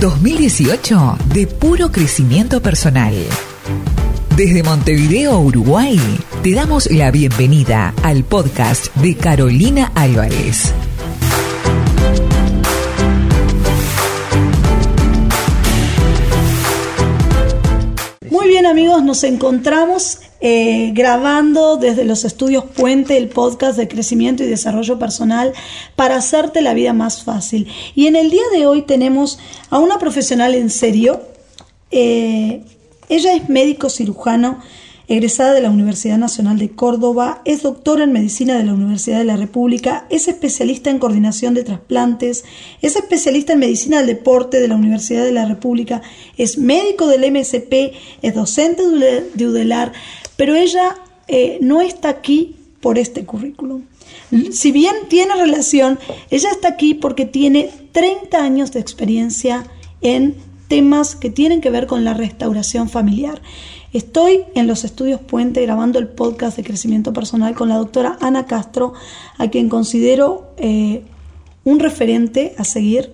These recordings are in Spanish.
2018 de puro crecimiento personal. Desde Montevideo, Uruguay, te damos la bienvenida al podcast de Carolina Álvarez. Muy bien amigos, nos encontramos eh, grabando desde los estudios Puente el podcast de crecimiento y desarrollo personal para hacerte la vida más fácil. Y en el día de hoy tenemos a una profesional en serio. Eh, ella es médico cirujano egresada de la Universidad Nacional de Córdoba, es doctora en medicina de la Universidad de la República, es especialista en coordinación de trasplantes, es especialista en medicina del deporte de la Universidad de la República, es médico del MSP, es docente de UDELAR, pero ella eh, no está aquí por este currículum. Si bien tiene relación, ella está aquí porque tiene 30 años de experiencia en temas que tienen que ver con la restauración familiar. Estoy en los estudios Puente grabando el podcast de crecimiento personal con la doctora Ana Castro, a quien considero eh, un referente a seguir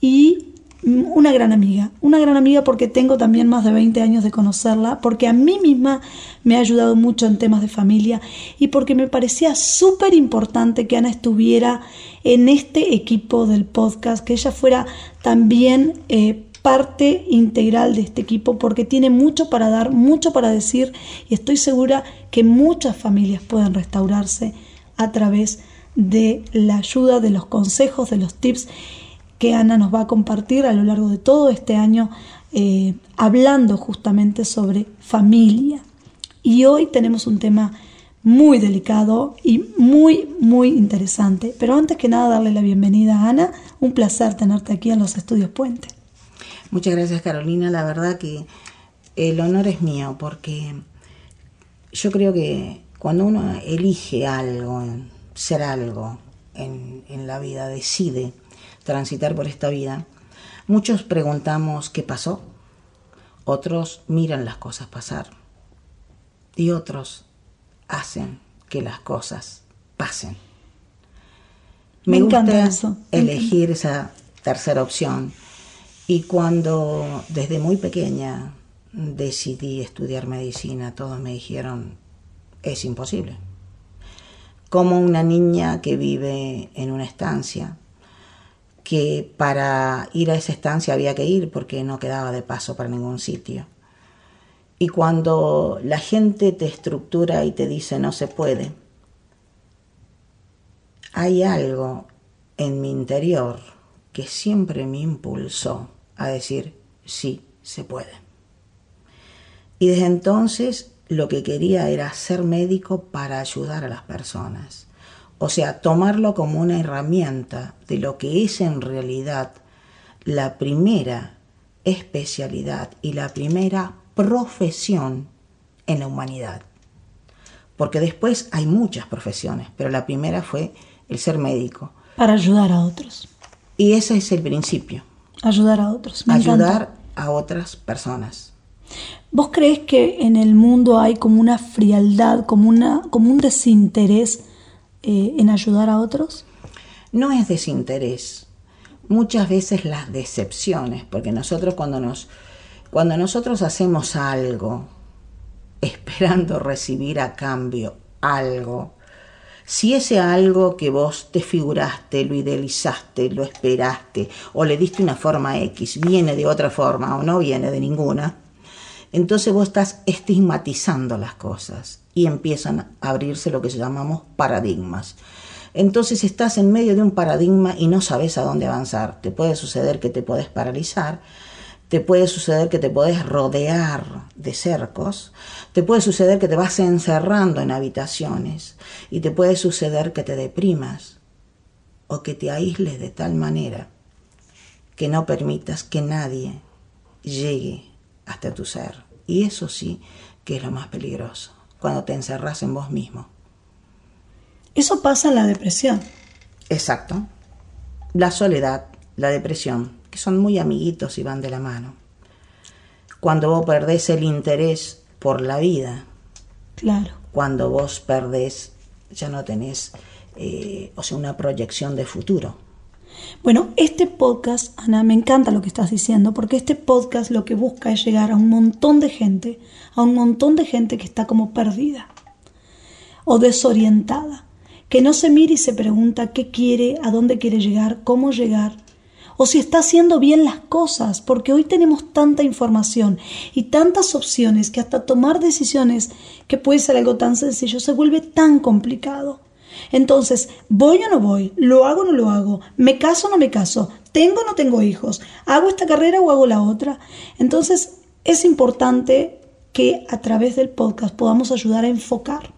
y una gran amiga. Una gran amiga porque tengo también más de 20 años de conocerla, porque a mí misma me ha ayudado mucho en temas de familia y porque me parecía súper importante que Ana estuviera en este equipo del podcast, que ella fuera también eh, parte integral de este equipo porque tiene mucho para dar, mucho para decir y estoy segura que muchas familias pueden restaurarse a través de la ayuda, de los consejos, de los tips que Ana nos va a compartir a lo largo de todo este año eh, hablando justamente sobre familia. Y hoy tenemos un tema muy delicado y muy, muy interesante. Pero antes que nada, darle la bienvenida a Ana. Un placer tenerte aquí en los estudios Puente. Muchas gracias Carolina, la verdad que el honor es mío porque yo creo que cuando uno elige algo, ser algo en, en la vida, decide transitar por esta vida, muchos preguntamos qué pasó, otros miran las cosas pasar. Y otros hacen que las cosas pasen. Me, gusta elegir esa tercera opción. Y cuando desde muy pequeña decidí estudiar medicina, todos me dijeron, es imposible. Como una niña que vive en una estancia, que para ir a esa estancia había que ir porque no quedaba de paso para ningún sitio. Y cuando la gente te estructura y te dice no se puede, hay algo en mi interior que siempre me impulsó a decir, sí, se puede. Y desde entonces lo que quería era ser médico para ayudar a las personas. O sea, tomarlo como una herramienta de lo que es en realidad la primera especialidad y la primera profesión en la humanidad. Porque después hay muchas profesiones, pero la primera fue el ser médico. Para ayudar a otros. Y ese es el principio. Ayudar a otros. ayudar a otras personas. ¿Vos crees que en el mundo hay como una frialdad, como, una, como un desinterés eh, en ayudar a otros? No es desinterés. Muchas veces las decepciones, porque nosotros cuando nos cuando nosotros hacemos algo esperando recibir a cambio algo, si ese algo que vos te figuraste, lo idealizaste, lo esperaste o le diste una forma X, viene de otra forma o no viene de ninguna, entonces vos estás estigmatizando las cosas y empiezan a abrirse lo que llamamos paradigmas. Entonces estás en medio de un paradigma y no sabes a dónde avanzar. Te puede suceder que te puedes paralizar, te puede suceder que te puedes rodear de cercos, te puede suceder que te vas encerrando en habitaciones y te puede suceder que te deprimas o que te aísles de tal manera que no permitas que nadie llegue hasta tu ser. Y eso sí que es lo más peligroso, cuando te encerras en vos mismo. Eso pasa en la depresión. Exacto. La soledad, la depresión, son muy amiguitos y van de la mano. Cuando vos perdés el interés por la vida, claro. cuando vos perdés, ya no tenés, eh, o sea, una proyección de futuro. Bueno, este podcast, Ana, me encanta lo que estás diciendo, porque este podcast lo que busca es llegar a un montón de gente, a un montón de gente que está como perdida o desorientada, que no se mira y se pregunta qué quiere, a dónde quiere llegar, cómo llegar, o si está haciendo bien las cosas, porque hoy tenemos tanta información y tantas opciones que hasta tomar decisiones, que puede ser algo tan sencillo, se vuelve tan complicado. Entonces, ¿voy o no voy? ¿Lo hago o no lo hago? ¿Me caso o no me caso? ¿Tengo o no tengo hijos? ¿Hago esta carrera o hago la otra? Entonces, es importante que a través del podcast podamos ayudar a enfocar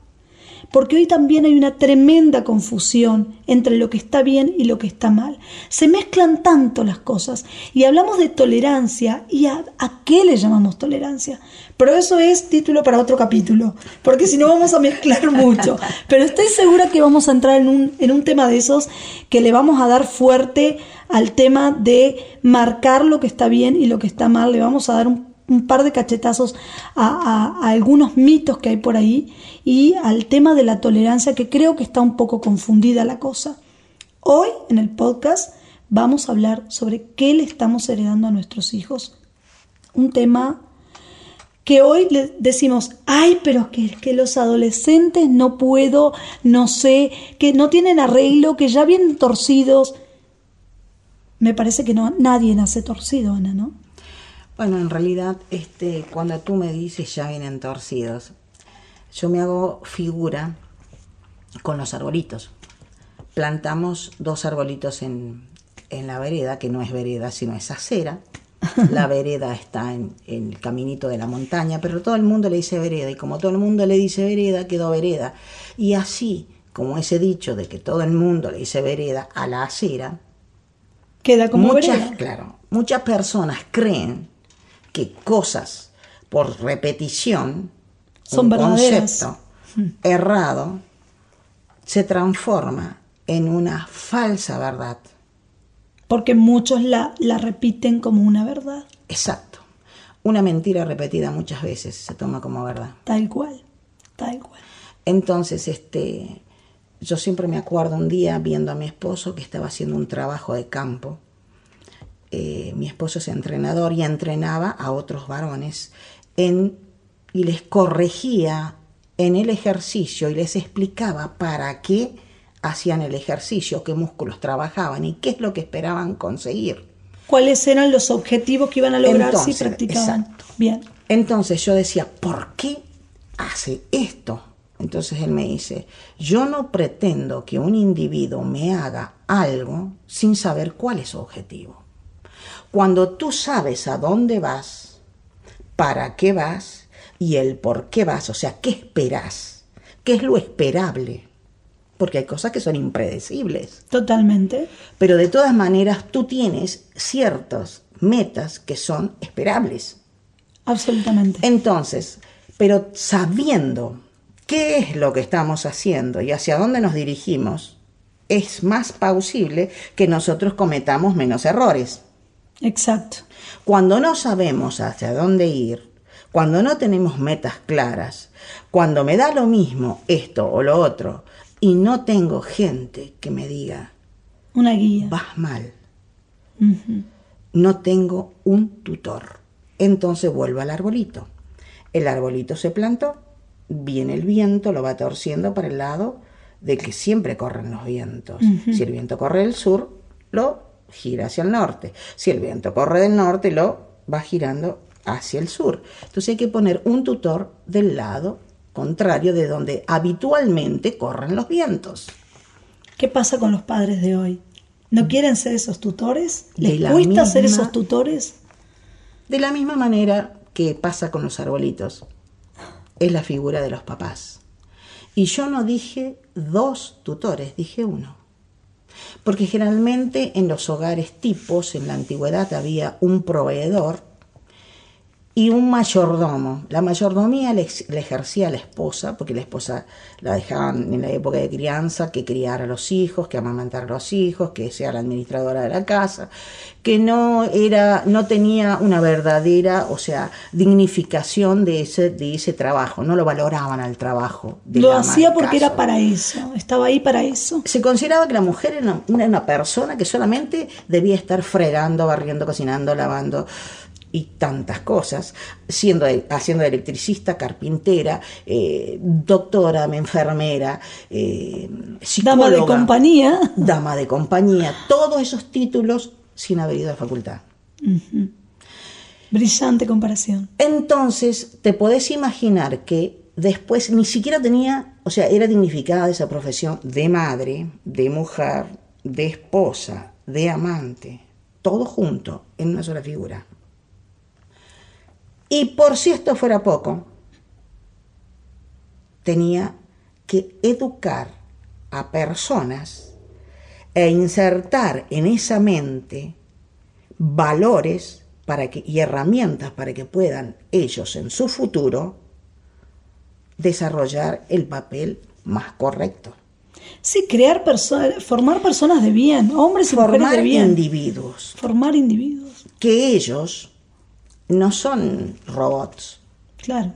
porque hoy también hay una tremenda confusión entre lo que está bien y lo que está mal. Se mezclan tanto las cosas y hablamos de tolerancia y a, qué le llamamos tolerancia. Pero eso es título para otro capítulo, porque si no vamos a mezclar mucho. Pero estoy segura que vamos a entrar en un, en un tema de esos que le vamos a dar fuerte al tema de marcar lo que está bien y lo que está mal. Le vamos a dar un un par de cachetazos a, algunos mitos que hay por ahí y al tema de la tolerancia que creo que está un poco confundida la cosa. Hoy en el podcast vamos a hablar sobre qué le estamos heredando a nuestros hijos. Un tema que hoy le decimos, ay, pero que, que los adolescentes no puedo, no sé, que no tienen arreglo, que ya vienen torcidos. Me parece que no, nadie nace torcido, Ana, ¿no? Bueno, en realidad, este, cuando tú me dices ya vienen torcidos, yo me hago figura con los arbolitos. Plantamos dos arbolitos en, la vereda, que no es vereda, sino es acera. La vereda está en, en, el caminito de la montaña, pero todo el mundo le dice vereda, y como todo el mundo le dice vereda, quedó vereda. Y así, como ese dicho de que todo el mundo le dice vereda a la acera, queda como muchas, Claro, muchas personas creen que cosas por repetición, Son un concepto errado, se transforma en una falsa verdad. Porque muchos la, la repiten como una verdad. Exacto. Una mentira repetida muchas veces se toma como verdad. Tal cual, tal cual. Entonces, este, yo siempre me acuerdo un día viendo a mi esposo que estaba haciendo un trabajo de campo eh, mi esposo es entrenador y entrenaba a otros varones en, y les corregía en el ejercicio y les explicaba para qué hacían el ejercicio, qué músculos trabajaban y qué es lo que esperaban conseguir. ¿Cuáles eran los objetivos que iban a lograr si practicaban? Bien. Entonces yo decía, ¿por qué hace esto? Entonces él me dice, yo no pretendo que un individuo me haga algo sin saber cuál es su objetivo. Cuando tú sabes a dónde vas, para qué vas y el por qué vas, o sea, qué esperas, qué es lo esperable, porque hay cosas que son impredecibles. Totalmente. Pero de todas maneras tú tienes ciertas metas que son esperables. Absolutamente. Entonces, pero sabiendo qué es lo que estamos haciendo y hacia dónde nos dirigimos, es más plausible que nosotros cometamos menos errores. Exacto. Cuando no sabemos hacia dónde ir, cuando no tenemos metas claras, cuando me da lo mismo esto o lo otro y no tengo gente que me diga, una guía, vas mal, no tengo un tutor, entonces vuelvo al arbolito. El arbolito se plantó, viene el viento, lo va torciendo para el lado de que siempre corren los vientos. Si el viento corre del sur, lo gira hacia el norte. Si el viento corre del norte, lo va girando hacia el sur. Entonces hay que poner un tutor del lado contrario de donde habitualmente corren los vientos. ¿Qué pasa con los padres de hoy? ¿No quieren ser esos tutores? ¿Les cuesta ser esos tutores? De la misma manera que pasa con los arbolitos. Es la figura de los papás. Y yo no dije dos tutores, dije uno. Porque generalmente en los hogares tipos, en la antigüedad, había un proveedor y un mayordomo. La mayordomía le, ejercía la esposa, porque la esposa la dejaban en la época de crianza, que criara a los hijos, que amamantara a los hijos, que sea la administradora de la casa, que no era, no tenía una verdadera, o sea, dignificación de ese, de ese trabajo, no lo valoraban al trabajo. lo hacía porque era para eso, estaba ahí para eso. Se consideraba que la mujer era una, una persona que solamente debía estar fregando, barriendo, cocinando, lavando y tantas cosas, siendo, haciendo electricista, carpintera, eh, doctora, enfermera, eh, dama de compañía. Dama de compañía, todos esos títulos sin haber ido a la facultad. Brillante comparación. Entonces, te podés imaginar que después ni siquiera tenía, o sea, era dignificada esa profesión de madre, de mujer, de esposa, de amante, todo junto en una sola figura. Y por si esto fuera poco, tenía que educar a personas e insertar en esa mente valores para que, y herramientas para que puedan ellos en su futuro desarrollar el papel más correcto. Sí, crear personas, formar personas de bien, hombres y mujeres de bien. individuos. Formar individuos. Que ellos no son robots. Claro.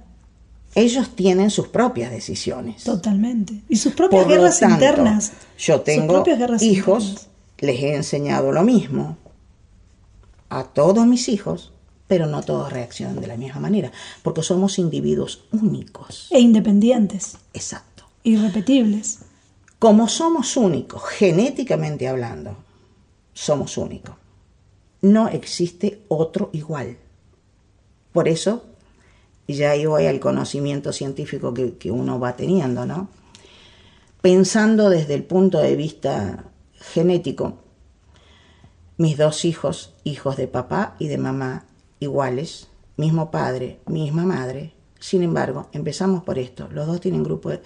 Ellos tienen sus propias decisiones. Totalmente. Y sus propias guerras internas. Yo tengo hijos, les he enseñado lo mismo a todos mis hijos, pero no todos reaccionan de la misma manera, porque somos individuos únicos. E independientes. Exacto. Irrepetibles. Como somos únicos, genéticamente hablando, somos únicos. No existe otro igual. Por eso, ya ahí voy al conocimiento científico que, uno va teniendo, ¿no? Pensando desde el punto de vista genético, mis dos hijos, hijos de papá y de mamá, iguales, mismo padre, misma madre, sin embargo, empezamos por esto, los dos tienen grupos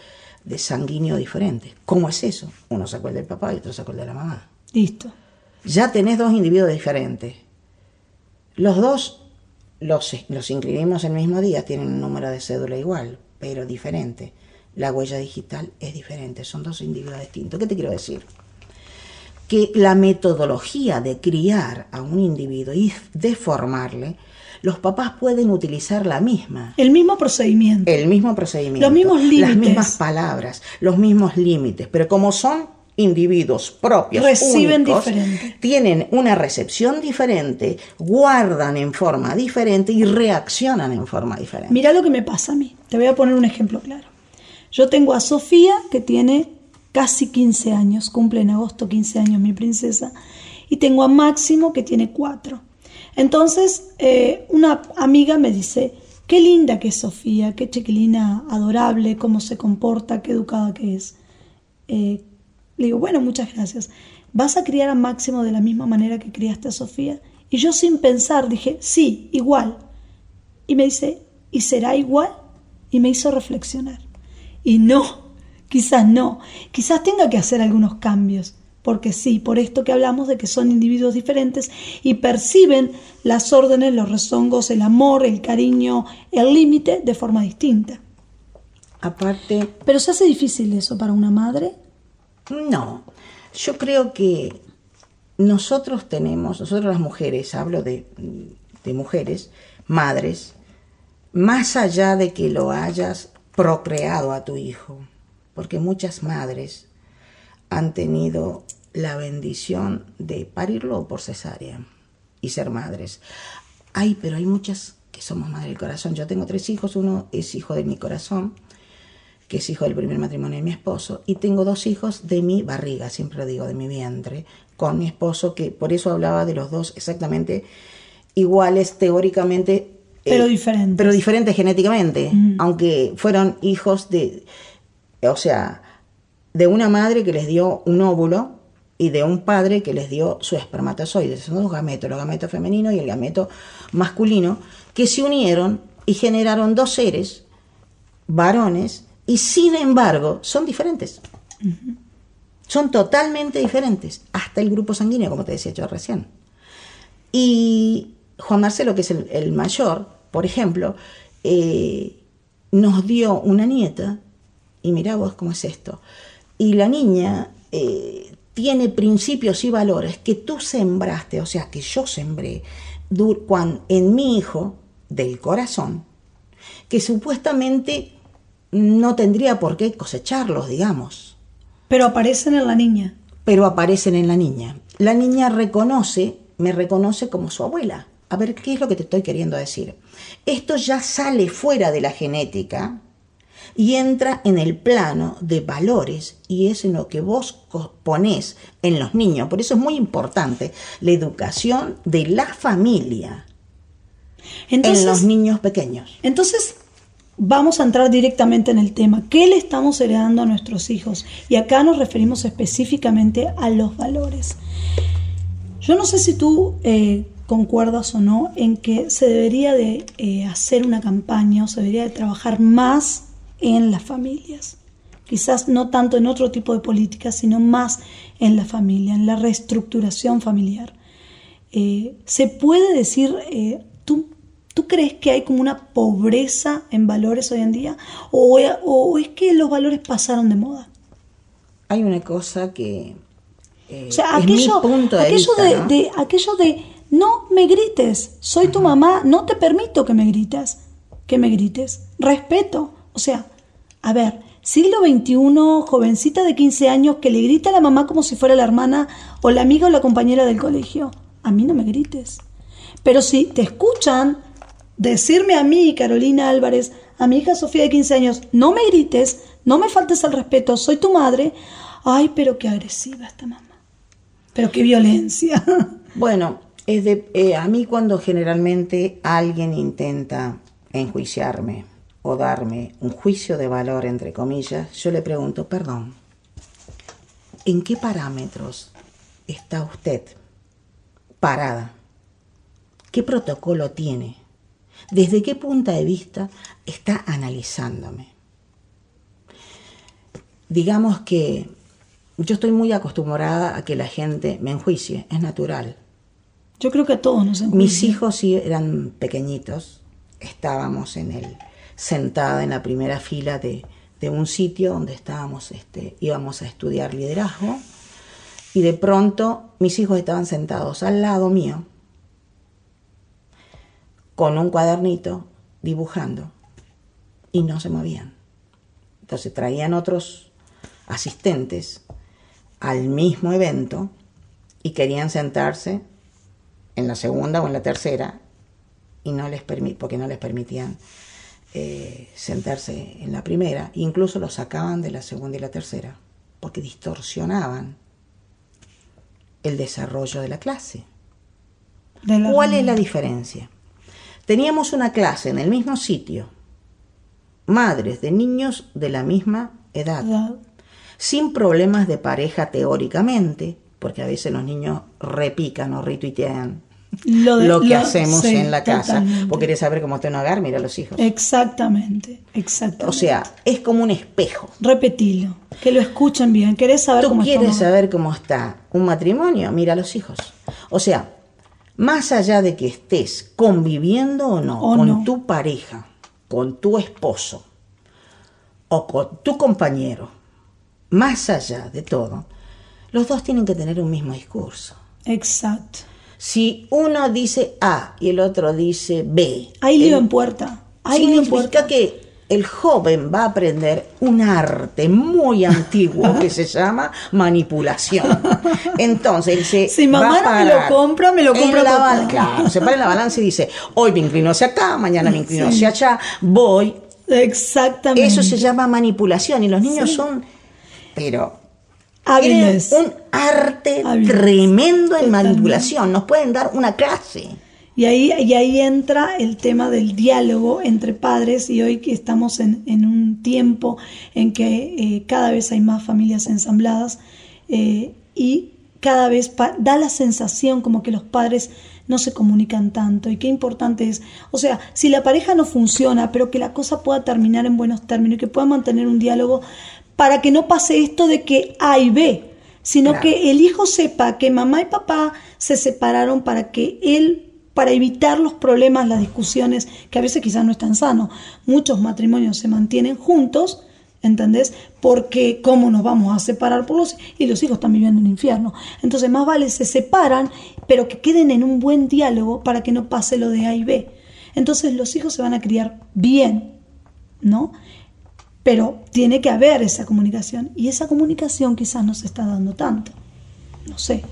de sanguíneo diferentes. ¿Cómo es eso? Uno sacó el del papá y otro sacó el de la mamá. Listo. Ya tenés dos individuos diferentes. Los dos los, los inscribimos el mismo día, tienen un número de cédula igual, pero diferente. La huella digital es diferente, son dos individuos distintos. ¿Qué te quiero decir? Que la metodología de criar a un individuo y de formarle, los papás pueden utilizar la misma. El mismo procedimiento. El mismo procedimiento. Los mismos límites. Las mismas palabras, los mismos límites. Pero como son individuos propios, reciben diferente. tienen una recepción diferente, guardan en forma diferente y reaccionan en forma diferente. Mira lo que me pasa a mí. Te voy a poner un ejemplo claro. Yo tengo a Sofía que tiene casi 15 años, cumple en agosto 15 años mi princesa, y tengo a Máximo que tiene 4. Entonces, eh, una amiga me dice, qué linda que es Sofía, qué chiquilina adorable, cómo se comporta, qué educada que es. Eh, le digo, bueno, muchas gracias. ¿Vas a criar a Máximo de la misma manera que criaste a Sofía? Y yo sin pensar dije, sí, igual. Y me dice, ¿y será igual? Y me hizo reflexionar. Y no, quizás no. Quizás tenga que hacer algunos cambios. Porque sí, por esto que hablamos de que son individuos diferentes y perciben las órdenes, los rezongos, el amor, el cariño, el límite de forma distinta. Aparte. Pero se hace difícil eso para una madre no, yo creo que nosotros tenemos, nosotros las mujeres, hablo de, mujeres, madres, más allá de que lo hayas procreado a tu hijo, porque muchas madres han tenido la bendición de parirlo por cesárea y ser madres. Ay, pero hay muchas que somos madre del corazón. Yo tengo tres hijos, uno es hijo de mi corazón que es hijo del primer matrimonio de mi esposo, y tengo dos hijos de mi barriga, siempre lo digo, de mi vientre, con mi esposo, que por eso hablaba de los dos exactamente iguales teóricamente. Eh, pero diferentes. Pero diferentes genéticamente, aunque fueron hijos de, o sea, de una madre que les dio un óvulo y de un padre que les dio su espermatozoide. Son dos gametos, el gameto femenino y el gameto masculino, que se unieron y generaron dos seres, varones, y sin embargo son diferentes. Son totalmente diferentes, hasta el grupo sanguíneo, como te decía yo recién. Y Juan Marcelo, que es el, mayor, por ejemplo, eh, nos dio una nieta, y mirá vos cómo es esto, y la niña eh, tiene principios y valores que tú sembraste, o sea, que yo sembré en mi hijo del corazón, que supuestamente no tendría por qué cosecharlos, digamos. Pero aparecen en la niña. Pero aparecen en la niña. La niña reconoce, me reconoce como su abuela. A ver, ¿qué es lo que te estoy queriendo decir? Esto ya sale fuera de la genética y entra en el plano de valores y es en lo que vos ponés en los niños. Por eso es muy importante la educación de la familia en los niños pequeños. Entonces, vamos a entrar directamente en el tema. ¿Qué le estamos heredando a nuestros hijos? Y acá nos referimos específicamente a los valores. Yo no sé si tú eh, concuerdas o no en que se debería de eh, hacer una campaña o se debería de trabajar más en las familias. Quizás no tanto en otro tipo de políticas, sino más en la familia, en la reestructuración familiar. Eh, ¿Se puede decir, tú ¿Tú crees que hay como una pobreza en valores hoy en día? ¿O, es que los valores pasaron de moda? Hay una cosa que... Eh, o sea, aquello, de, aquello, de, aquello de no me grites, soy tu mamá, no te permito que me grites, que me grites, respeto. O sea, a ver, siglo XXI, jovencita de 15 años que le grita a la mamá como si fuera la hermana o la amiga o la compañera del colegio. A mí no me grites. Pero si te escuchan, decirme a mí, Carolina Álvarez, a mi hija Sofía de 15 años, no me grites, no me faltes el respeto, soy tu madre. Ay, pero qué agresiva esta mamá. Pero qué violencia. Bueno, es de, eh, a mí cuando generalmente alguien intenta enjuiciarme o darme un juicio de valor, entre comillas, yo le pregunto, perdón, ¿en qué parámetros está usted parada? ¿Qué protocolo tiene? ¿Desde qué punto de vista está analizándome? Digamos que yo estoy muy acostumbrada a que la gente me enjuicie, es natural. Yo creo que a todos nos enjuician. Mis hijos sí eran pequeñitos, estábamos en el sentada en la primera fila de, de un sitio donde estábamos, este, íbamos a estudiar liderazgo y de pronto mis hijos estaban sentados al lado mío con un cuadernito dibujando y no se movían. Entonces traían otros asistentes al mismo evento y querían sentarse en la segunda o en la tercera y no les porque no les permitían eh, sentarse en la primera, incluso los sacaban de la segunda y la tercera, porque distorsionaban el desarrollo de la clase. ¿Cuál es la diferencia? Teníamos una clase en el mismo sitio, madres de niños de la misma edad, sin problemas de pareja teóricamente, porque a veces los niños repican o retuitean lo, que hacemos en la casa. Vos querés saber cómo está un hogar, mira a los hijos. Exactamente, exactamente. O sea, es como un espejo. Repetilo, que lo escuchen bien. ¿Querés saber ¿Tú cómo quieres saber cómo está un matrimonio? Mira a los hijos. O sea, más allá de que estés conviviendo o no con tu pareja, con tu esposo o con tu compañero, más allá de todo, los dos tienen que tener un mismo discurso. Exacto. Si uno dice A y el otro dice B. Hay lío en puerta. Hay significa que el joven va a aprender un arte muy antiguo que se llama manipulación. Entonces, se si mamá no me lo compra, me lo compra la Claro, se para en la balanza y dice, hoy me inclino hacia acá, mañana me inclino hacia allá, voy. Exactamente. Eso se llama manipulación y los niños son, pero Hábiles. un arte tremendo en manipulación. Nos pueden dar una clase. Y ahí, y ahí entra el tema del diálogo entre padres y hoy que estamos en, un tiempo en que eh, cada vez hay más familias ensambladas eh, y cada vez da la sensación como que los padres no se comunican tanto y qué importante es, o sea, si la pareja no funciona, pero que la cosa pueda terminar en buenos términos y que pueda mantener un diálogo para que no pase esto de que A y B, sino que el hijo sepa que mamá y papá se separaron para que él para evitar los problemas, las discusiones, que a veces quizás no es tan sano. Muchos matrimonios se mantienen juntos, ¿entendés? Porque cómo nos vamos a separar por los y los hijos están viviendo un infierno. Entonces más vale se separan, pero que queden en un buen diálogo para que no pase lo de A y B. Entonces los hijos se van a criar bien, ¿no? Pero tiene que haber esa comunicación y esa comunicación quizás no se está dando tanto. No sé.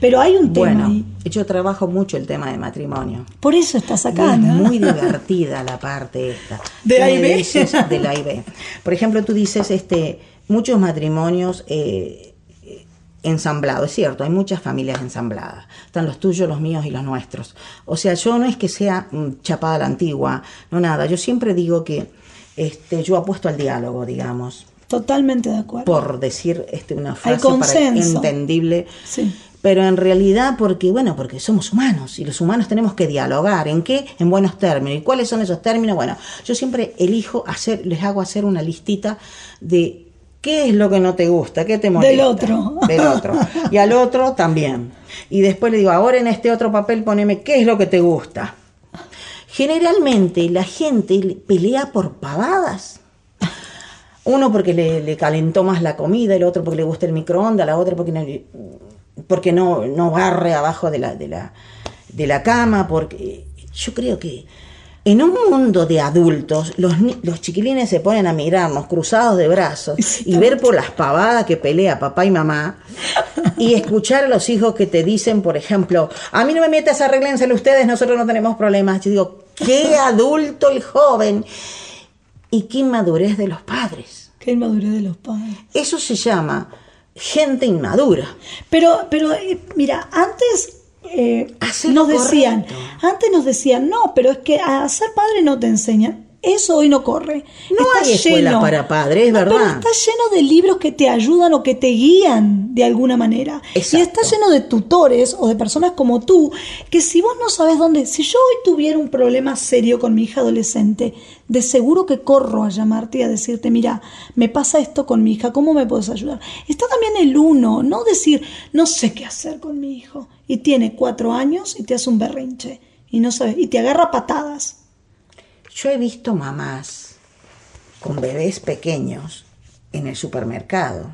Pero hay un tema Bueno, ahí. yo trabajo mucho el tema de matrimonio. Por eso estás acá, es ¿no? muy divertida la parte esta. ¿De Tú A y me B? dices de la A y B. Por ejemplo, tú dices, este, muchos matrimonios eh, eh, ensamblados. Es cierto, hay muchas familias ensambladas. Están los tuyos, los míos y los nuestros. O sea, yo no es que sea mm, chapada la antigua, no nada. Yo siempre digo que este, yo apuesto al diálogo, digamos, Totalmente de acuerdo. por decir este, una frase para entendible. Sí. Pero en realidad, porque, bueno, porque somos humanos y los humanos tenemos que dialogar. ¿En qué? En buenos términos. ¿Y cuáles son esos términos? Bueno, yo siempre elijo hacer, les hago hacer una listita de qué es lo que no te gusta, qué te molesta. Del otro. Del otro. Y al otro también. Y después le digo, ahora en este otro papel poneme qué es lo que te gusta. Generalmente la gente pelea por pavadas. Uno porque le, le calentó más la comida, el otro porque le gusta el microondas, la otra porque no, porque no, no barre abajo de la, de, la, de la cama, porque yo creo que en un mundo de adultos, los, los chiquilines se ponen a mirarnos cruzados de brazos y ver por las pavadas que pelea papá y mamá y escuchar a los hijos que te dicen, por ejemplo, a mí no me metas, arréglenselo ustedes, nosotros no tenemos problemas. Yo digo, qué adulto el joven y qué inmadurez de los padres. Qué inmadurez de los padres. Eso se llama gente inmadura. Pero, pero eh, mira, antes eh, nos decían, correcto. antes nos decían, no, pero es que a ser padre no te enseñan. Eso hoy no corre. No hay escuelas para padres, es No, Pero verdad. está lleno de libros que te ayudan o que te guían de alguna manera. Y está lleno de tutores o de personas como tú, que si vos no sabes dónde, si yo hoy tuviera un problema serio con mi hija adolescente, de seguro que corro a llamarte y a decirte, mira, me pasa esto con mi hija, ¿cómo me puedes ayudar? Está también el uno, no decir, no sé qué hacer con mi hijo. Y tiene cuatro años y te hace un berrinche. Y no sabes, y te agarra patadas. Yo he visto mamás con bebés pequeños en el supermercado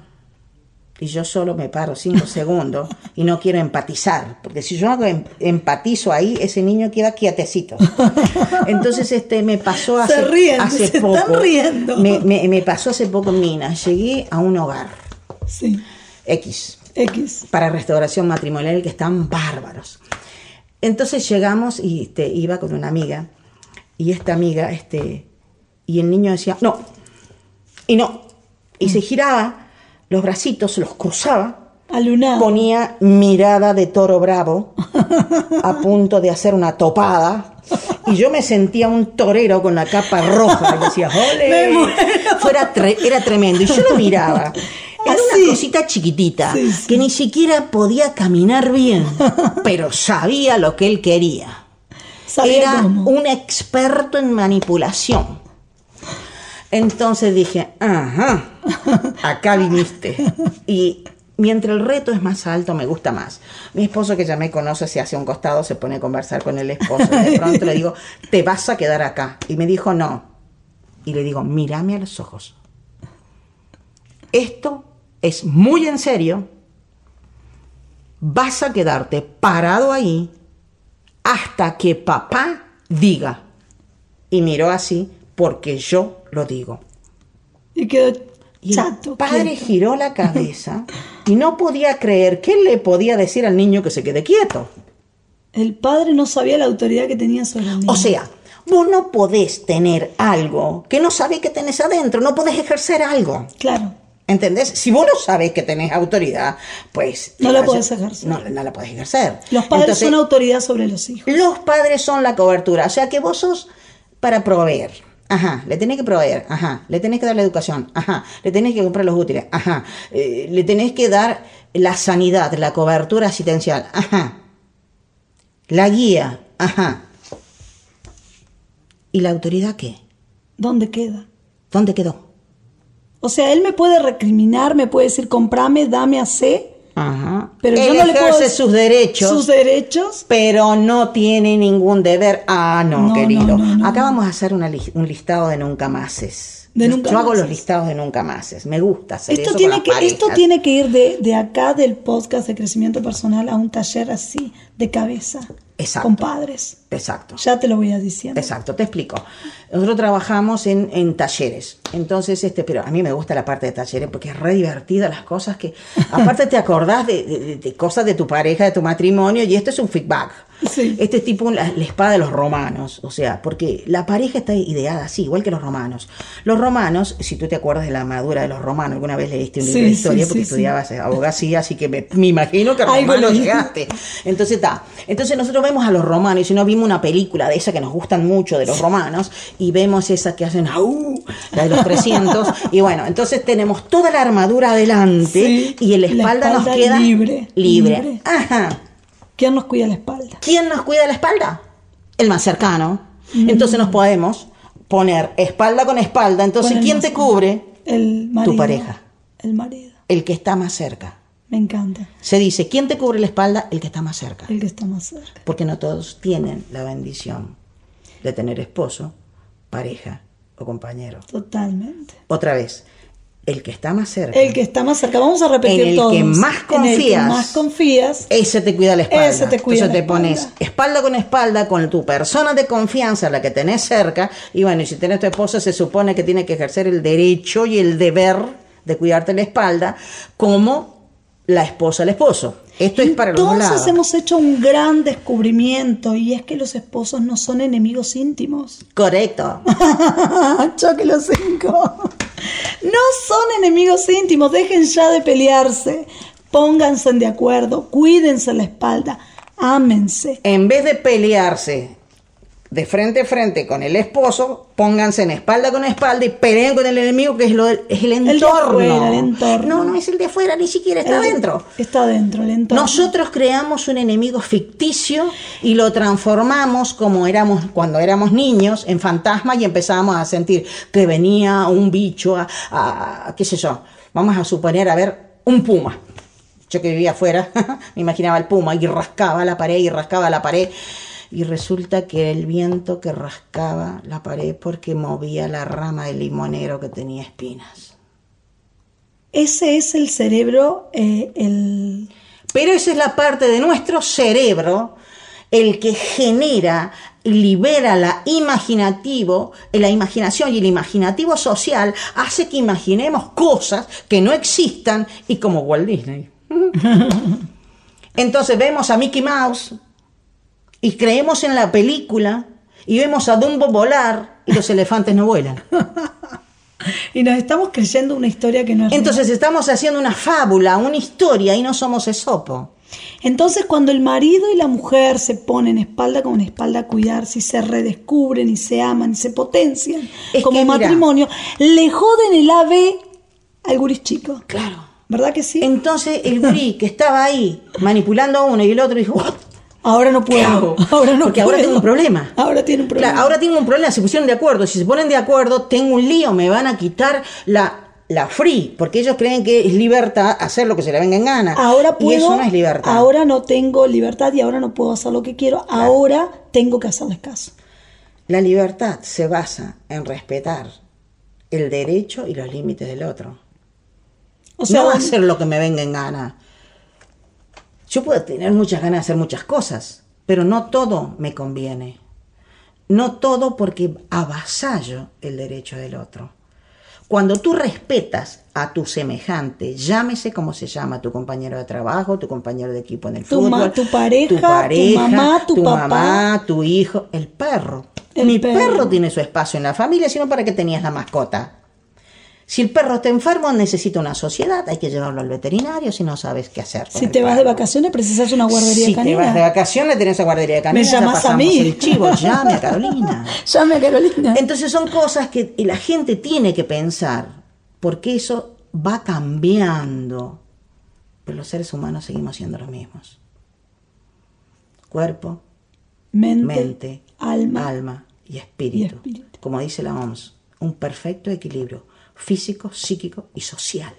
y yo solo me paro cinco segundos y no quiero empatizar, porque si yo em- empatizo ahí, ese niño queda quietecito. Entonces este me pasó Se hace, ríen, hace se poco. están riendo. Me, me- me pasó hace poco en Minas. Llegué a un hogar Sí, X X. para restauración matrimonial que están bárbaros. Entonces llegamos y este, iba con una amiga y esta amiga, este, y el niño decía, no, y no, y se giraba los bracitos, los cruzaba, Alunado. ponía mirada de toro bravo a punto de hacer una topada y yo me sentía un torero con la capa roja y decía, ¡ole! muero. Fuera tre- era tremendo y yo lo miraba. Era Así. una cosita chiquitita Sí, sí. que ni siquiera podía caminar bien, pero sabía lo que él quería. Sabía Era cómo. un experto en manipulación. Entonces dije, ajá, acá viniste. Y mientras el reto es más alto, me gusta más. Mi esposo, que ya me conoce, se hace un costado, se pone a conversar con el esposo. De pronto le digo, te vas a quedar acá. Y me dijo, no. Y le digo, mírame a los ojos. Esto es muy en serio. Vas a quedarte parado ahí hasta que papá diga. Y miró así porque yo lo digo. Y quedó Y el padre giró la cabeza y no podía creer que él le podía decir al niño que se quede quieto. El padre no sabía la autoridad que tenía sobre el niño. O sea, vos no podés tener algo que no sabés que tenés adentro, no podés ejercer algo. Claro. ¿Entendés? Si vos no sabés que tenés autoridad, pues... No la podés ejercer. No, no la podés ejercer. Los padres Entonces, son autoridad sobre los hijos. Los padres son la cobertura, o sea que vos sos para proveer. Ajá, le tenés que proveer, ajá, le tenés que dar la educación, ajá, le tenés que comprar los útiles, ajá, eh, le tenés que dar la sanidad, la cobertura asistencial, ajá, la guía, ajá. ¿Y la autoridad qué? ¿Dónde queda? ¿Dónde quedó? O sea, él me puede recriminar, me puede decir, comprame, dame, hace, Ajá. Pero Él yo no le puedo decir- sus derechos, Sus derechos. pero no tiene ningún deber. Ah, no, No, querido. no, no, no, Acá vamos a hacer una un listado de nunca máses. De Yo- nunca Yo hago los listados de nunca máses. Me gusta hacer Esto eso tiene, con que, esto tiene que ir de, de acá del podcast de crecimiento personal a un taller así, de cabeza, Exacto. con padres. Exacto. Ya te lo voy a diciendo. Exacto, te explico. Nosotros trabajamos en, en talleres. Entonces, este, pero a mí me gusta la parte de talleres porque es re divertida las cosas que. Aparte, te acordás de, de- de cosas de tu pareja, de tu matrimonio, y esto es un feedback. Sí. Este es tipo la, la espada de los romanos. O sea, porque la pareja está ideada así, igual que los romanos. Los romanos, si tú te acuerdas de la armadura de los romanos, alguna vez leíste un libro Sí, de historia porque sí, estudiabas abogacía, así que me, me imagino que romanos leí. llegaste. Entonces está. Entonces nosotros vemos a los romanos y si no vimos una película de esa que nos gustan mucho de los romanos y vemos esa que hacen ¡au! la de los 300 y bueno, entonces tenemos toda la armadura adelante y la la espalda, nos espalda queda libre, libre. libre. Ajá. ¿Quién nos cuida la espalda? ¿Quién nos cuida la espalda? El más cercano. Mm. Entonces nos podemos poner espalda con espalda. Entonces, ¿quién te cubre? El marido. pareja. El marido. El que está más cerca. Me encanta. Se dice, ¿quién te cubre la espalda? El que está más cerca. El que está más cerca. Porque no todos tienen la bendición de tener esposo, pareja o compañero. Totalmente. Otra vez, el que está más cerca, El que está más cerca. Vamos a repetir En el todos. que más En el que confías. más confías. ese te cuida la espalda. Ese te cuida Entonces la te pones espalda. espalda con espalda con tu persona de confianza, la que tenés cerca. Y bueno, y si tenés tu esposa, se supone que tiene que ejercer el derecho y el deber de cuidarte la espalda, como la esposa al esposo. Esto es para los dos Entonces lados. hemos hecho un gran descubrimiento y es que los esposos no son enemigos íntimos. Correcto. Choque los cinco. No son enemigos íntimos, dejen ya de pelearse. Pónganse de acuerdo, cuídense la espalda, ámense. En vez de pelearse de frente a frente con el esposo, pónganse en espalda con espalda y peleen con el enemigo que es, lo, del- es el de entorno. afuera, el entorno. No, no es el de afuera, ni siquiera está El- adentro. Está dentro, el entorno. Nosotros creamos un enemigo ficticio y lo transformamos como éramos cuando éramos niños en fantasma y empezábamos a sentir que venía un bicho a, a- qué sé yo, vamos a suponer a ver un puma. Yo que vivía afuera, me imaginaba el puma y rascaba la pared y rascaba la pared y resulta que era el viento que rascaba la pared porque movía la rama del limonero que tenía espinas. Ese es el cerebro, eh, el... Pero esa es la parte de nuestro cerebro el que genera libera la imaginativo, la imaginación y el imaginativo social hace que imaginemos cosas que no existan y como Walt Disney. Entonces vemos a Mickey Mouse y creemos en la película y vemos a Dumbo volar y los elefantes no vuelan. Y nos estamos creyendo una historia que no es Entonces estamos haciendo una fábula, una historia y no somos Esopo. Entonces, cuando el marido y la mujer se ponen espalda con espalda a cuidarse y se redescubren y se aman y se potencian Es como que, mira. matrimonio, le joden el ave al guris chico. Claro. ¿Verdad que sí? Entonces el gurí que estaba ahí manipulando a uno y el otro dijo, "What? Ahora no ¿qué puedo. Ahora no Porque ahora tengo un problema. Ahora tiene un problema. Claro, ahora tengo un problema, se pusieron de acuerdo. Si se ponen de acuerdo, tengo un lío, me van a quitar la, la free, porque ellos creen que es libertad hacer lo que se le venga en gana. Ahora puedo. y eso no es libertad. Ahora no tengo libertad y ahora no puedo hacer lo que quiero. Ahora tengo que hacerles caso. La libertad se basa en respetar el derecho y los límites del otro. O sea, no hacer lo que me venga en gana. Yo puedo tener muchas ganas de hacer muchas cosas, pero no todo me conviene. No todo porque avasallo el derecho del otro. Cuando tú respetas a tu semejante, llámese como se llama, tu compañero de trabajo, tu compañero de equipo en el Tu fútbol, tu pareja, tu, mamá, tu papá. mamá, tu hijo, el perro. El Mi perro. perro tiene su espacio en la familia, sino para que tenías la mascota. Si el perro está enfermo, necesita una sociedad, hay que llevarlo al veterinario si no sabes qué hacer. si te vas de vacaciones, precisas una guardería Si te canina. vas de vacaciones, tenés esa guardería de caninas, Me llamas a mí. el chivo, llame a Carolina. Llame a Carolina. Entonces son cosas que la gente tiene que pensar, porque eso va cambiando. Pero los seres humanos seguimos siendo los mismos. Cuerpo, mente, mente, alma. alma y espíritu. y espíritu. Como dice la OMS, un perfecto equilibrio físico, psíquico y social.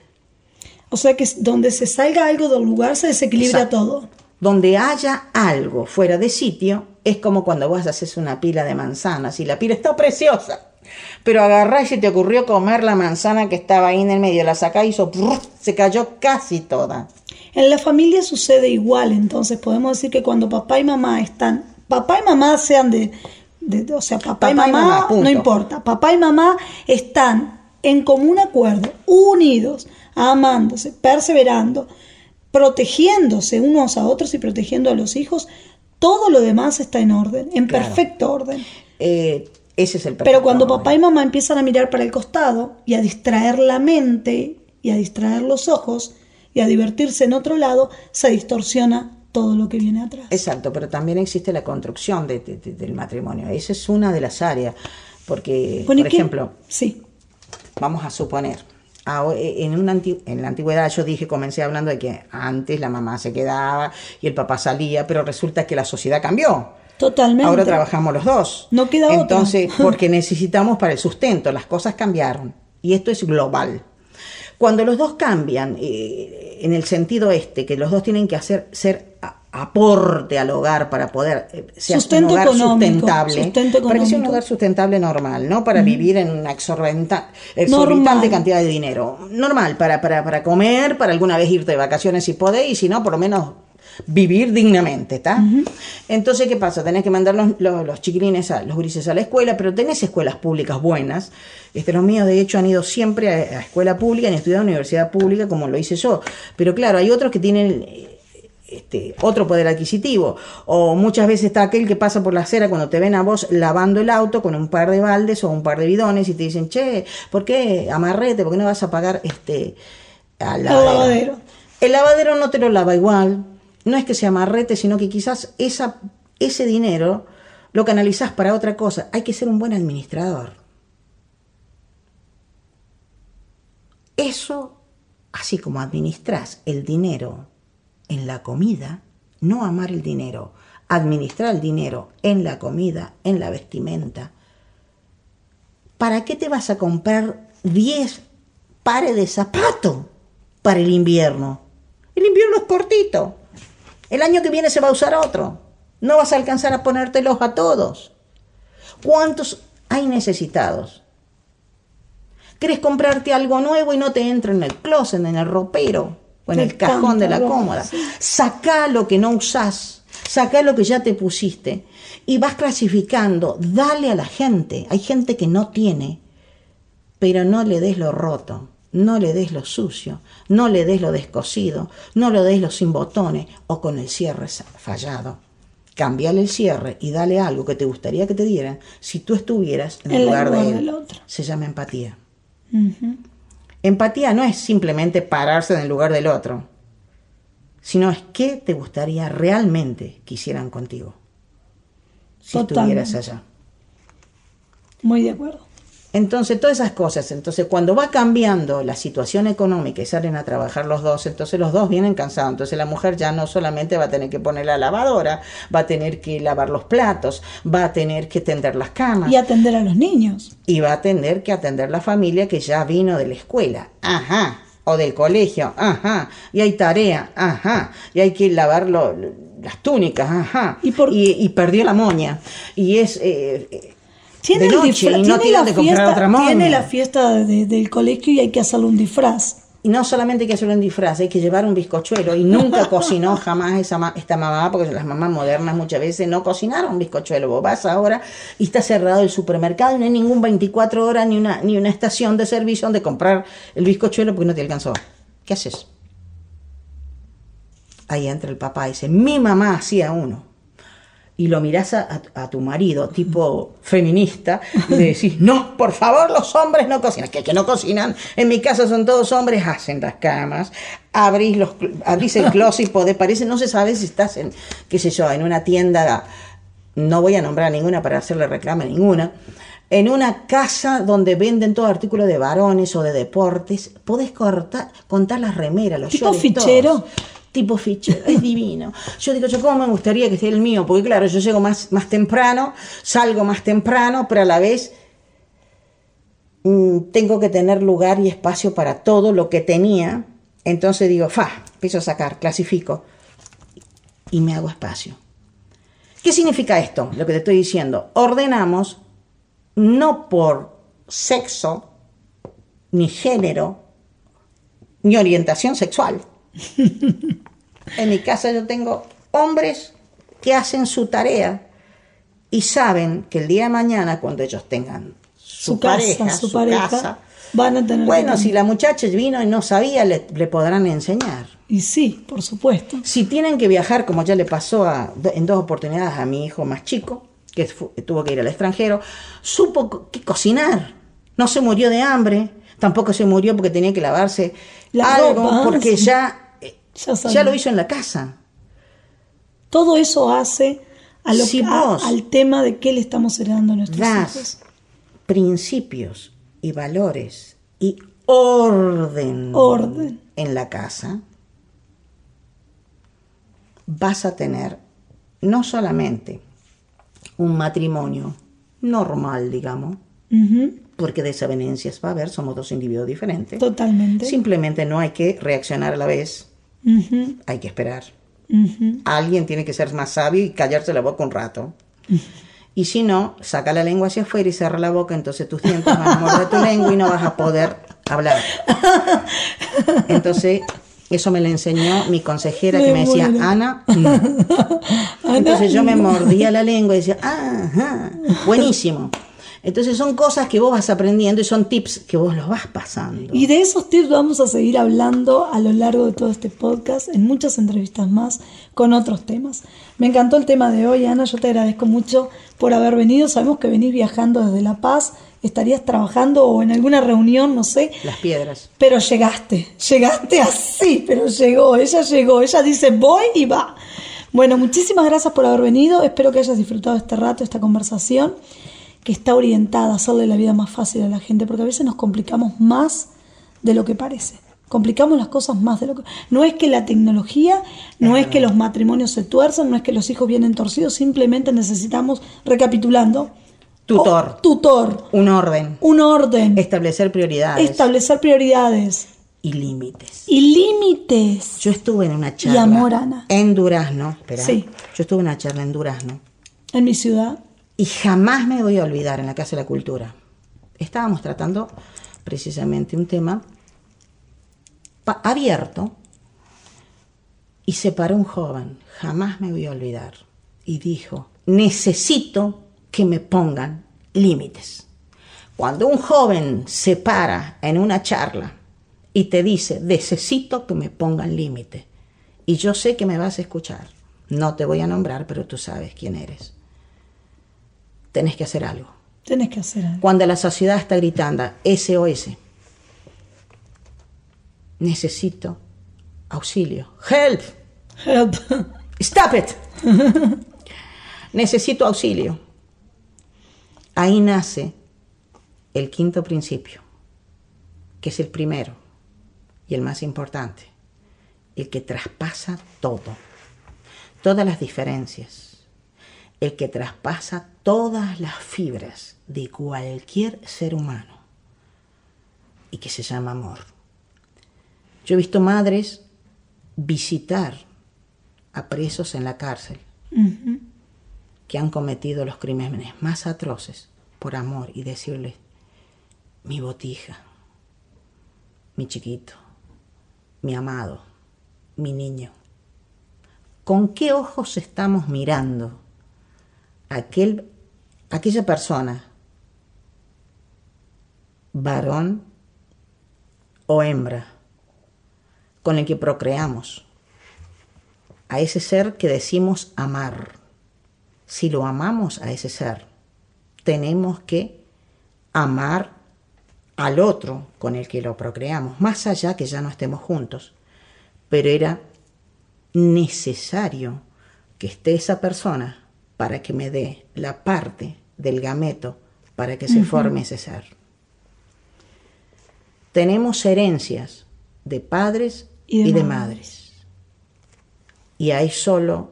O sea que donde se salga algo del lugar se desequilibra Exacto. todo. Donde haya algo fuera de sitio, es como cuando vos haces una pila de manzanas y la pila está preciosa. Pero agarrás y te ocurrió comer la manzana que estaba ahí en el medio, la sacás y hizo, se cayó casi toda. En la familia sucede igual, entonces podemos decir que cuando papá y mamá están, papá y mamá sean de, de- o sea, papá, y Papá y mamá, no importa, papá y mamá están en común acuerdo, unidos, amándose, perseverando, protegiéndose unos a otros y protegiendo a los hijos, todo lo demás está en orden, en Claro. perfecto orden. Eh, ese es el Pero cuando orden. papá y mamá empiezan a mirar para el costado y a distraer la mente y a distraer los ojos y a divertirse en otro lado, se distorsiona todo lo que viene atrás. Exacto, pero también existe la construcción de- de- de- del matrimonio. Esa es una de las áreas. Porque, Bueno, ¿y por ejemplo, Sí, vamos a suponer, ah, en, una en la antigüedad yo dije, comencé hablando de que antes la mamá se quedaba y el papá salía, pero resulta que la sociedad cambió. totalmente. Ahora trabajamos los dos. No queda otra. Entonces, porque necesitamos para el sustento, las cosas cambiaron. Y esto es global. Cuando los dos cambian, eh, en el sentido este, que los dos tienen que hacer ser aporte al hogar para poder eh, ser un hogar económico, sustentable, para que sea un hogar sustentable normal, no para vivir en una exorbita- exorbitante Normal. cantidad de dinero. Normal, para, para, para comer, para alguna vez irte de vacaciones si podés, y si no, por lo menos vivir dignamente, ¿está? Entonces, ¿qué pasa? Tenés que mandar los, los, los chiquilines, a, los grises a la escuela, pero tenés escuelas públicas buenas. Este, los míos, de hecho, han ido siempre a, a escuela pública, han estudiado en universidad pública, como lo hice yo. Pero claro, hay otros que tienen este, otro poder adquisitivo. O muchas veces está aquel que pasa por la acera cuando te ven a vos lavando el auto con un par de baldes o un par de bidones y te dicen, che, ¿por qué amarrete? ¿Por qué no vas a pagar este al lavadero. El lavadero no te lo lava igual. No es que sea amarrete, sino que quizás esa, ese dinero lo canalizás para otra cosa. Hay que ser un buen administrador. Eso, así como administras el dinero en la comida, no amar el dinero, administrar el dinero en la comida, en la vestimenta. ¿Para qué te vas a comprar 10 pares de zapatos para el invierno? El invierno es cortito. El año que viene se va a usar otro. No vas a alcanzar a ponértelos a todos. ¿Cuántos hay necesitados? ¿Querés comprarte algo nuevo y no te entra en el closet, en el ropero o en el cajón de la cómoda? Sacá lo que no usás, sacá lo que ya te pusiste y vas clasificando. Dale a la gente. Hay gente que no tiene, pero no le des lo roto, no le des lo sucio, no le des lo descosido, no le des lo sin botones o con el cierre fallado. Cámbiale el cierre y dale algo que te gustaría que te dieran si tú estuvieras en el lugar, lugar de él. del otro. Se llama empatía. Empatía no es simplemente pararse en el lugar del otro, sino es qué te gustaría realmente que hicieran contigo si Totalmente. estuvieras allá. Muy de acuerdo. Entonces, todas esas cosas. Entonces, cuando va cambiando la situación económica y salen a trabajar los dos, entonces los dos vienen cansados. Entonces, la mujer ya no solamente va a tener que poner la lavadora, va a tener que lavar los platos, va a tener que tender las camas Y atender a los niños. y va a tener que atender la familia que ya vino de la escuela. Ajá. O del colegio. Ajá. Y hay tarea. Ajá. Y hay que lavar las túnicas. Ajá. ¿Y por- y perdió la moña. Y es. eh, Tiene, de el noche disfra- y no tiene la comprar fiesta, otra moña. tiene la fiesta de- del colegio y hay que hacerle un disfraz. Y no solamente hay que hacer un disfraz, hay que llevar un bizcochuelo. Y nunca cocinó jamás esa ma- esta mamá, porque las mamás modernas muchas veces no cocinaron bizcochuelo. Vos vas ahora y está cerrado el supermercado y no hay ningún 24 horas ni una, ni una estación de servicio donde comprar el bizcochuelo porque no te alcanzó. ¿Qué haces? Ahí entra el papá y dice, mi mamá hacía uno. Y lo mirás a, a- a tu marido, tipo feminista, y le decís, no, por favor, los hombres no cocinan. Que, que no cocinan, en mi casa son todos hombres, hacen las camas, abrís, los, abrís el closet podés, parece, no se sabe si estás en, qué sé yo, en una tienda, no voy a nombrar ninguna para hacerle reclamo a ninguna, en una casa donde venden todo artículo de varones o de deportes, podés cortar, contar las remeras, los ¿Tipo shorts, fichero? todos. Tipo fichero, es divino. Yo digo, yo cómo me gustaría que esté el mío, porque claro, yo llego más, más temprano, salgo más temprano, pero a la vez mm, tengo que tener lugar y espacio para todo lo que tenía Entonces digo, fa, empiezo a sacar, clasifico y me hago espacio. ¿Qué significa esto? Lo que te estoy diciendo. Ordenamos no por sexo, ni género, ni orientación sexual. En mi casa yo tengo hombres que hacen su tarea y saben que el día de mañana, cuando ellos tengan su, pareja, su, pareja, van a tener. Bueno, si la muchacha vino y no sabía, le, podrán enseñar. Y sí, por supuesto. Si tienen que viajar, como ya le pasó a, en dos oportunidades a mi hijo más chico, que tuvo que ir al extranjero, supo que cocinar. No se murió de hambre, tampoco se murió porque tenía que lavarse algo, porque ya, ya, lo hizo en la casa. Todo eso hace a lo al tema de qué le estamos heredando a nuestros hijos. Principios y valores y orden, orden en la casa, vas a tener no solamente un matrimonio normal, digamos, porque desavenencias va a haber, somos dos individuos diferentes. Totalmente. Simplemente no hay que reaccionar a la vez, hay que esperar. Alguien tiene que ser más sabio y callarse la boca un rato. Y si no, saca la lengua hacia afuera y cierra la boca, entonces tus dientes van a morder tu lengua y no vas a poder hablar. Entonces, eso me lo enseñó mi consejera que me decía, Ana, Entonces yo me mordía la lengua y decía, ajá, buenísimo. Entonces son cosas que vos vas aprendiendo y son tips que vos los vas pasando. Y de esos tips vamos a seguir hablando a lo largo de todo este podcast, en muchas entrevistas más, con otros temas. Me encantó el tema de hoy, Ana, yo te agradezco mucho por haber venido. Sabemos que venís viajando desde La Paz, estarías trabajando o en alguna reunión, no sé. Las piedras. Pero llegaste, llegaste así, pero llegó, ella llegó, ella dice voy y va. Bueno, muchísimas gracias por haber venido, espero que hayas disfrutado este rato, esta conversación que está orientada a hacerle la vida más fácil a la gente, porque a veces nos complicamos más de lo que parece. Complicamos las cosas más de lo que... No es que la tecnología, no es que los matrimonios se tuerzan, no es que los hijos vienen torcidos, simplemente necesitamos, recapitulando, Tutor. tutor. Un orden. Un orden. Establecer prioridades. Establecer prioridades. Y límites. Y límites. Yo estuve en una charla. Y amor, Ana. En Durazno. Espera. Sí. Yo estuve en una charla en Durazno. En mi ciudad. Y jamás me voy a olvidar en la Casa de la Cultura. Estábamos tratando precisamente un tema abierto y se paró un joven, jamás me voy a olvidar, y dijo, necesito que me pongan límites. Cuando un joven se para en una charla y te dice, necesito que me pongan límites, y yo sé que me vas a escuchar, no te voy a nombrar, pero tú sabes quién eres tenés que hacer algo. Tenés que hacer algo. Cuando la sociedad está gritando SOS, necesito auxilio. Help. Help. Stop it. necesito auxilio. Ahí nace el quinto principio, que es el primero y el más importante, el que traspasa todo, todas las diferencias el que traspasa todas las fibras de cualquier ser humano y que se llama amor. Yo he visto madres visitar a presos en la cárcel que han cometido los crímenes más atroces por amor y decirles, mi botija, mi chiquito, mi amado, mi niño. ¿Con qué ojos estamos mirando aquel, aquella persona, varón o hembra, con el que procreamos, a ese ser que decimos amar. Si lo amamos a ese ser, tenemos que amar al otro con el que lo procreamos, más allá que ya no estemos juntos. Pero era necesario que esté esa persona para que me dé la parte del gameto para que se forme ese ser. Tenemos herencias de padres y de, madres. Y hay solo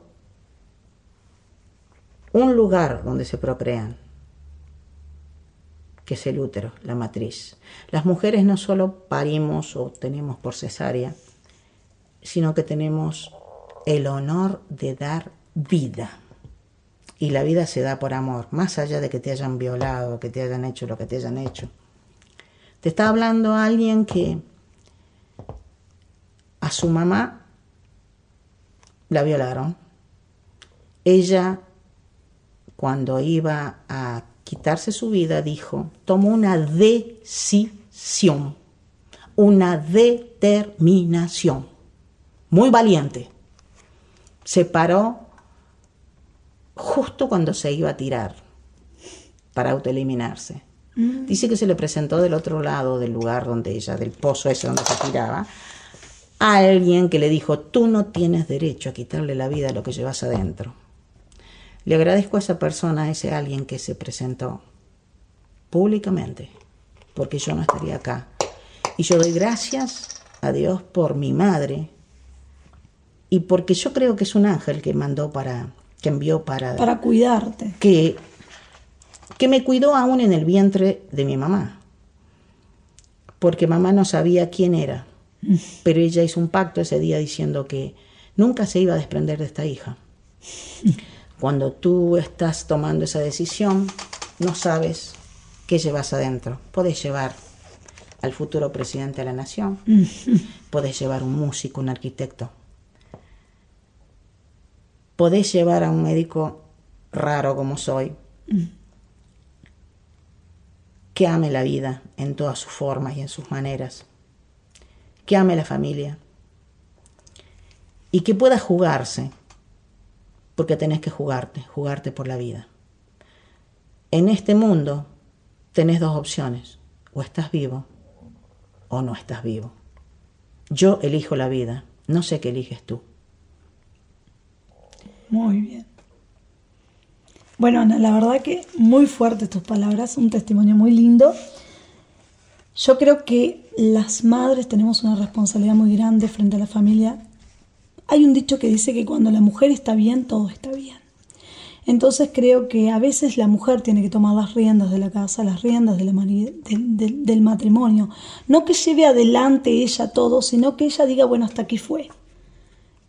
un lugar donde se procrean, que es el útero, la matriz. Las mujeres no solo parimos o tenemos por cesárea, sino que tenemos el honor de dar vida. Y la vida se da por amor, más allá de que te hayan violado, que te hayan hecho lo que te hayan hecho. Te está hablando alguien que a su mamá la violaron. Ella, cuando iba a quitarse su vida, dijo, tomó una decisión, una determinación, muy valiente. Se paró justo cuando se iba a tirar para autoeliminarse. Mm. Dice que se le presentó del otro lado del lugar donde ella, del pozo ese donde se tiraba, a alguien que le dijo, tú no tienes derecho a quitarle la vida a lo que llevas adentro. Le agradezco a esa persona, a ese alguien que se presentó públicamente, porque yo no estaría acá. Y yo doy gracias a Dios por mi madre y porque yo creo que es un ángel que mandó para que envió para... Para cuidarte. Que, que me cuidó aún en el vientre de mi mamá. Porque mamá no sabía quién era. Mm. Pero ella hizo un pacto ese día diciendo que nunca se iba a desprender de esta hija. Cuando tú estás tomando esa decisión, no sabes qué llevas adentro. Puedes llevar al futuro presidente de la nación, mm. puedes llevar un músico, un arquitecto, podés llevar a un médico raro como soy, que ame la vida en todas sus formas y en sus maneras, que ame la familia y que pueda jugarse, porque tenés que jugarte, jugarte por la vida. En este mundo tenés dos opciones, o estás vivo o no estás vivo. Yo elijo la vida, no sé qué eliges tú. Muy bien. Bueno, Ana, la verdad que muy fuertes tus palabras, un testimonio muy lindo. Yo creo que las madres tenemos una responsabilidad muy grande frente a la familia. Hay un dicho que dice que cuando la mujer está bien, todo está bien. Entonces creo que a veces la mujer tiene que tomar las riendas de la casa, las riendas del matrimonio. No que lleve adelante ella todo, sino que ella diga, bueno, hasta aquí fue.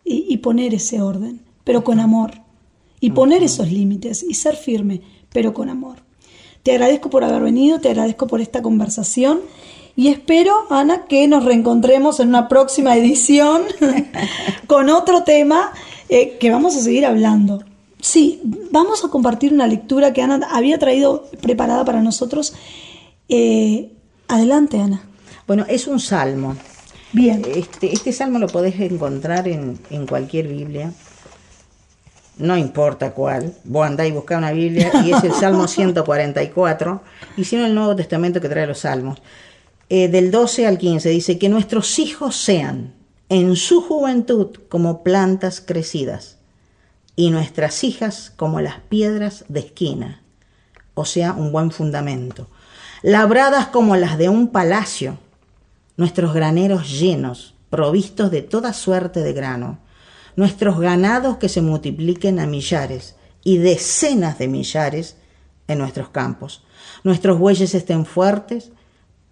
y poner ese orden pero con amor. Y poner esos límites y ser firme, pero con amor. Te agradezco por haber venido, te agradezco por esta conversación y espero, Ana, que nos reencontremos en una próxima edición con otro tema eh, que vamos a seguir hablando. Sí, vamos a compartir una lectura que Ana había traído preparada para nosotros. Eh, adelante, Ana. Bueno, es un salmo. Bien. Este, este salmo lo podés encontrar en, en cualquier Biblia no importa cuál, vos andáis y buscá una Biblia y es el Salmo 144, y si no el Nuevo Testamento que trae los Salmos. Eh, del 12 al 15 dice que nuestros hijos sean en su juventud como plantas crecidas y nuestras hijas como las piedras de esquina, o sea, un buen fundamento, labradas como las de un palacio, nuestros graneros llenos, provistos de toda suerte de grano, nuestros ganados que se multipliquen a millares y decenas de millares en nuestros campos. Nuestros bueyes estén fuertes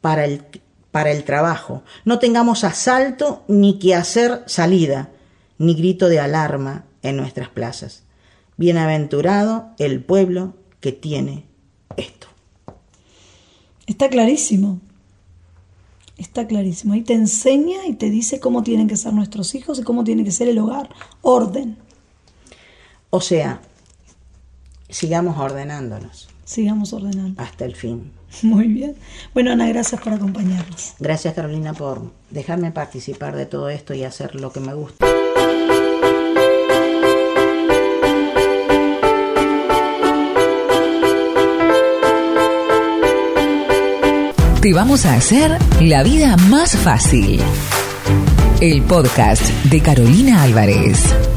para el, para el trabajo. No tengamos asalto ni que hacer salida, ni grito de alarma en nuestras plazas. Bienaventurado el pueblo que tiene esto. Está clarísimo. Está clarísimo. Ahí te enseña y te dice cómo tienen que ser nuestros hijos y cómo tiene que ser el hogar. Orden. O sea, sigamos ordenándonos. Sigamos ordenando. Hasta el fin. Muy bien. Bueno, Ana, gracias por acompañarnos. Gracias, Carolina, por dejarme participar de todo esto y hacer lo que me gusta. Te vamos a hacer la vida más fácil. El podcast de Carolina Álvarez.